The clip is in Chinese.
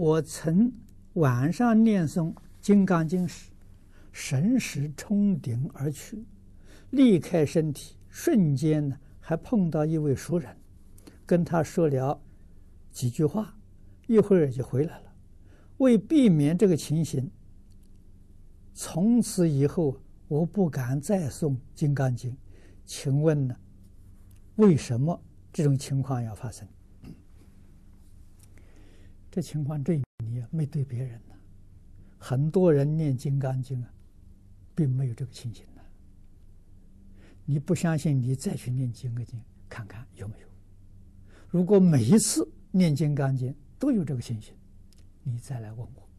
我曾晚上念诵《金刚经》时，神识冲顶而去，离开身体，瞬间呢，还碰到一位熟人，跟他说了几句话，一会儿就回来了。为避免这个情形，从此以后我不敢再诵《金刚经》。请问呢，为什么这种情况要发生？这情况对你没对别人呢？很多人念《金刚经》啊，并没有这个情形呢。你不相信，你再去念《金刚经》看看有没有。如果每一次念《金刚经》都有这个情形，你再来问我。